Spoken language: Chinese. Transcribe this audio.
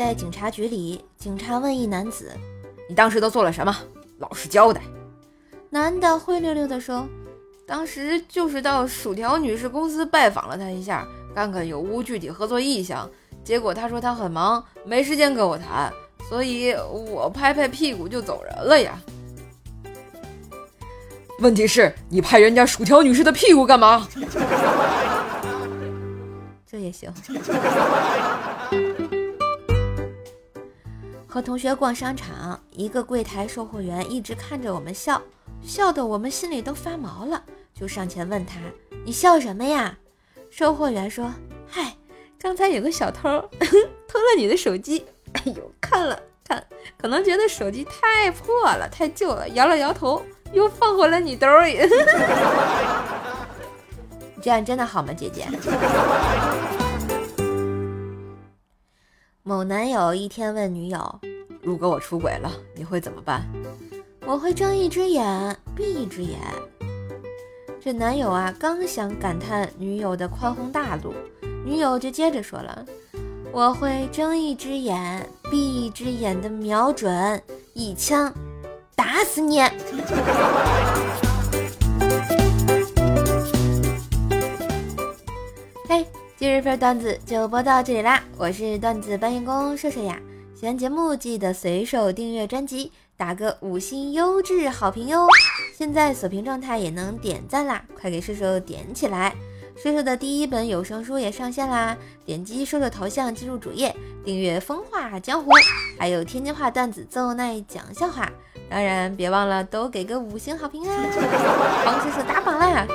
在警察局里，警察问一男子：“你当时都做了什么？老实交代。”男的灰溜溜地说：“当时就是到薯条女士公司拜访了她一下，看看有无具体合作意向。结果她说她很忙，没时间跟我谈，所以我拍拍屁股就走人了呀。”问题是，你拍人家薯条女士的屁股干嘛？这也行。和同学逛商场，一个柜台售货员一直看着我们笑，笑得我们心里都发毛了，就上前问他：“你笑什么呀？”售货员说：“嗨，刚才有个小偷偷了你的手机。哎呦，看了看，可能觉得手机太破了，太旧了，摇了摇头，又放回了你兜里。这样真的好吗，姐姐？”某男友一天问女友：“如果我出轨了，你会怎么办？”我会睁一只眼闭一只眼。这男友啊，刚想感叹女友的宽宏大度，女友就接着说了：“我会睁一只眼闭一只眼的瞄准，一枪打死你。”今日份段子就播到这里啦！我是段子搬运工射射呀，喜欢节目记得随手订阅专辑，打个五星优质好评哟！现在锁屏状态也能点赞啦，快给射手点起来！射手的第一本有声书也上线啦，点击射手头像进入主页，订阅《风化江湖》，还有天津话段子奏奈讲笑话，当然别忘了都给个五星好评啊！帮射手打榜啦！